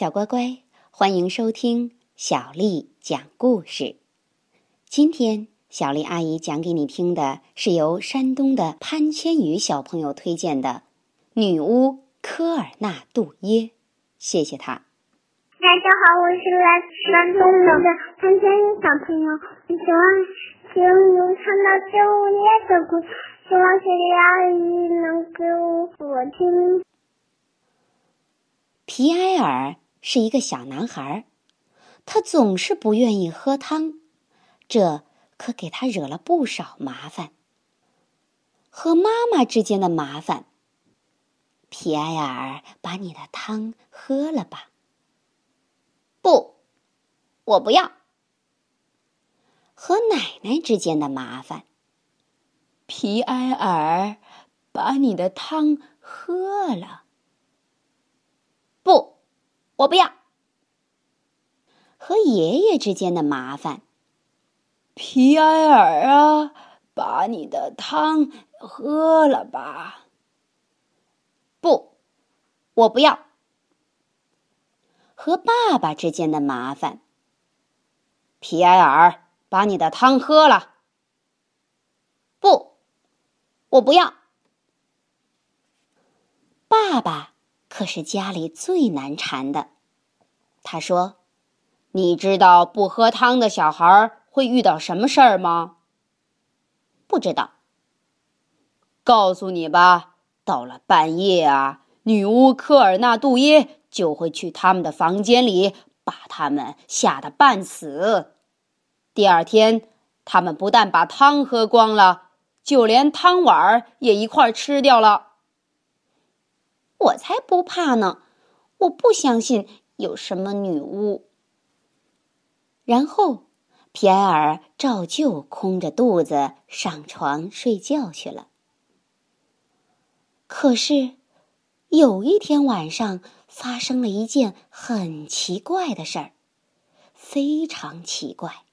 小乖乖，欢迎收听小丽讲故事。今天，小丽阿姨讲给你听的是由山东的潘千羽小朋友推荐的《女巫科尔纳杜耶》。谢谢他。大家好，我是来自山东的潘千羽小朋友，我喜欢听你唱的《九叶》的故事，希望小丽阿姨能给我听。皮埃尔是一个小男孩，他总是不愿意喝汤，这可给他惹了不少麻烦。和妈妈之间的麻烦。皮埃尔，把你的汤喝了吧。不，我不要。和奶奶之间的麻烦。皮埃尔，把你的汤喝了。我不要。和爷爷之间的麻烦。皮埃尔啊，把你的汤喝了吧。不，我不要。和爸爸之间的麻烦。皮埃尔，把你的汤喝了。不，我不要。爸爸。可是家里最难缠的，他说：“你知道不喝汤的小孩会遇到什么事儿吗？”不知道。告诉你吧，到了半夜啊，女巫科尔纳杜耶就会去他们的房间里，把他们吓得半死。第二天，他们不但把汤喝光了，就连汤碗也一块吃掉了。才不怕呢！我不相信有什么女巫。然后，皮埃尔照旧空着肚子上床睡觉去了。可是，有一天晚上发生了一件很奇怪的事儿，非常奇怪。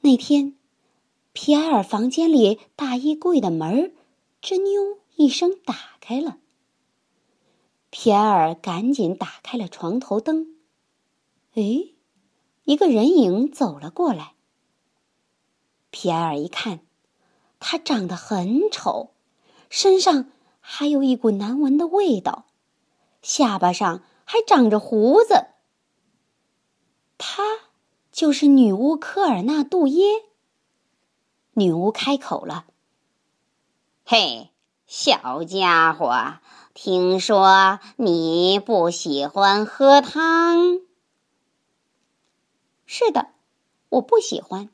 那天，皮埃尔房间里大衣柜的门吱扭一声打开了。皮埃尔赶紧打开了床头灯。哎，一个人影走了过来。皮埃尔一看，他长得很丑，身上还有一股难闻的味道，下巴上还长着胡子。他就是女巫科尔纳杜耶。女巫开口了：“嘿，小家伙。”听说你不喜欢喝汤？是的，我不喜欢。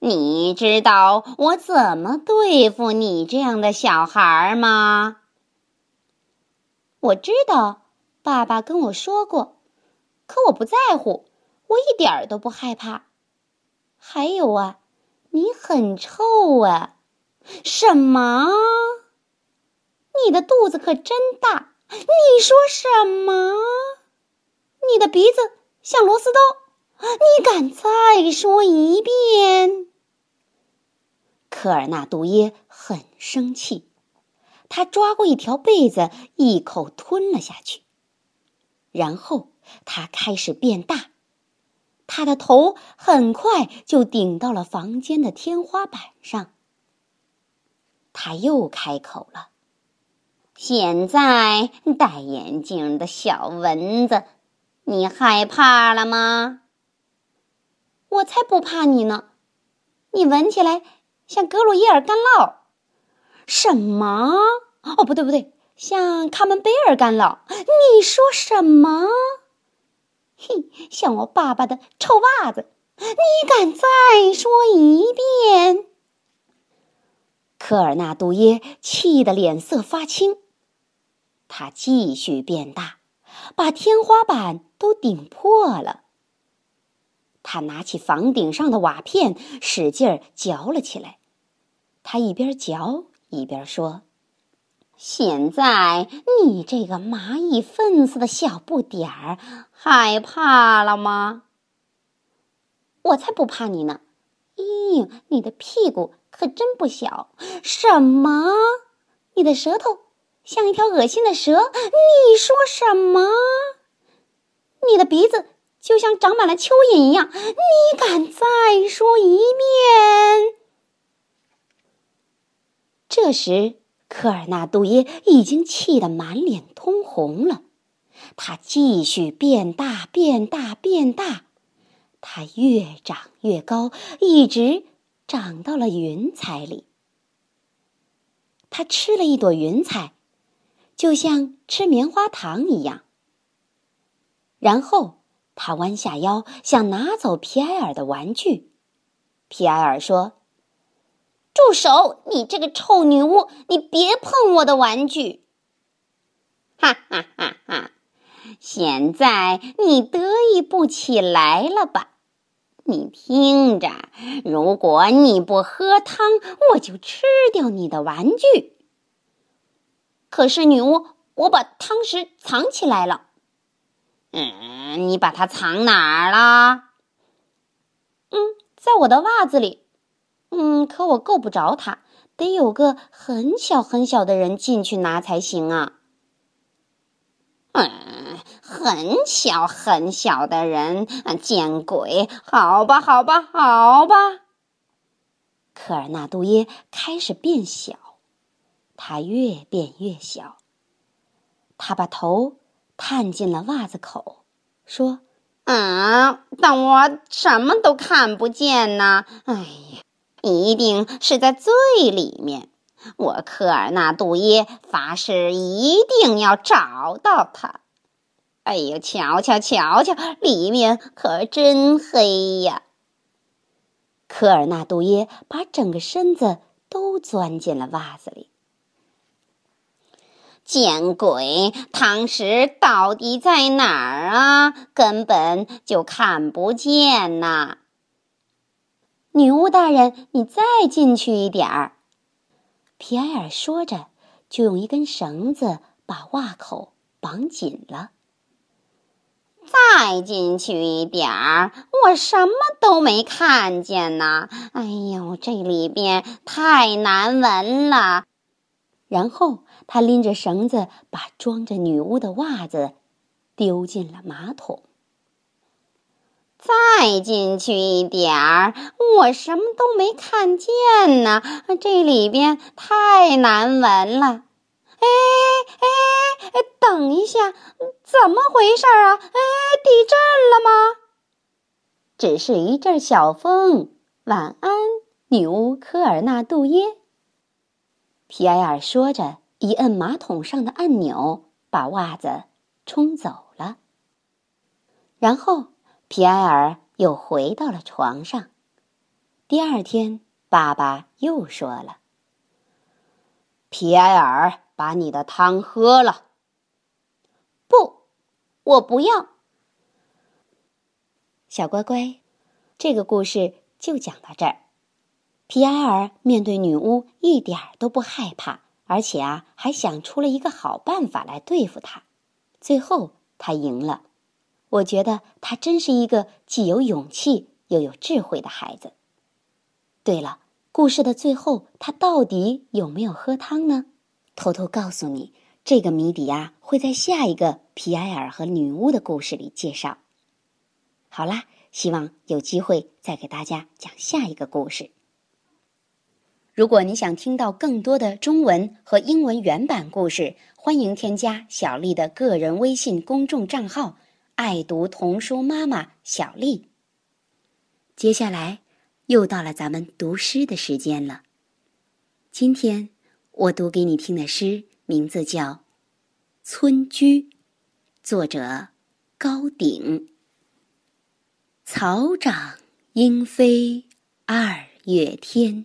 你知道我怎么对付你这样的小孩吗？我知道，爸爸跟我说过，可我不在乎，我一点儿都不害怕。还有啊，你很臭啊！什么？你的肚子可真大！你说什么？你的鼻子像螺丝刀！你敢再说一遍？科尔纳杜耶很生气，他抓过一条被子，一口吞了下去。然后他开始变大，他的头很快就顶到了房间的天花板上。他又开口了。现在戴眼镜的小蚊子，你害怕了吗？我才不怕你呢！你闻起来像格鲁耶尔干酪。什么？哦，不对不对，像卡门贝尔干酪。你说什么？嘿，像我爸爸的臭袜子。你敢再说一遍？科尔纳杜耶气得脸色发青。他继续变大，把天花板都顶破了。他拿起房顶上的瓦片，使劲儿嚼了起来。他一边嚼一边说：“现在你这个蚂蚁粪似的小不点儿，害怕了吗？我才不怕你呢！咦，你的屁股可真不小。什么？你的舌头？”像一条恶心的蛇，你说什么？你的鼻子就像长满了蚯蚓一样。你敢再说一遍？”这时，科尔纳杜耶已经气得满脸通红了。他继续变大，变大，变大。它越长越高，一直长到了云彩里。他吃了一朵云彩，就像吃棉花糖一样。然后他弯下腰，想拿走皮埃尔的玩具。皮埃尔说：“住手！你这个臭女巫，你别碰我的玩具！”哈哈哈哈！现在你得意不起来了吧？你听着，如果你不喝汤，我就吃掉你的玩具。可是女巫，我把汤匙藏起来了。嗯，你把它藏哪儿了？嗯，在我的袜子里。嗯，可我够不着它，得有个很小很小的人进去拿才行啊。嗯，很小很小的人，见鬼！好吧，好吧，好吧。科尔纳杜耶开始变小，他越变越小。他把头探进了袜子口，说：“啊，但我什么都看不见呢。哎呀，一定是在最里面。”我科尔纳杜耶发誓一定要找到他。哎呦，瞧瞧瞧瞧，里面可真黑呀！科尔纳杜耶把整个身子都钻进了袜子里。见鬼！汤匙到底在哪儿啊？根本就看不见呐！女巫大人，你再进去一点儿。皮埃尔说着，就用一根绳子把袜口绑紧了。再进去一点儿，我什么都没看见呢。哎呦，这里边太难闻了。然后他拎着绳子，把装着女巫的袜子丢进了马桶。再进去一点儿，我什么都没看见呢。这里边太难闻了。哎哎哎，等一下，怎么回事啊？哎，地震了吗？只是一阵小风。晚安，女巫科尔纳杜耶。皮埃尔说着，一摁马桶上的按钮，把袜子冲走了。然后。皮埃尔又回到了床上。第二天，爸爸又说了：“皮埃尔，把你的汤喝了。”“不，我不要。”小乖乖，这个故事就讲到这儿。皮埃尔面对女巫一点都不害怕，而且啊，还想出了一个好办法来对付他。最后，他赢了。我觉得他真是一个既有勇气又有智慧的孩子。对了，故事的最后，他到底有没有喝汤呢？偷偷告诉你，这个谜底呀，会在下一个皮埃尔和女巫的故事里介绍。好啦，希望有机会再给大家讲下一个故事。如果你想听到更多的中文和英文原版故事，欢迎添加小丽的个人微信公众账号。爱读童书妈妈小丽。接下来又到了咱们读诗的时间了。今天我读给你听的诗名字叫《村居》，作者高鼎。草长莺飞二月天，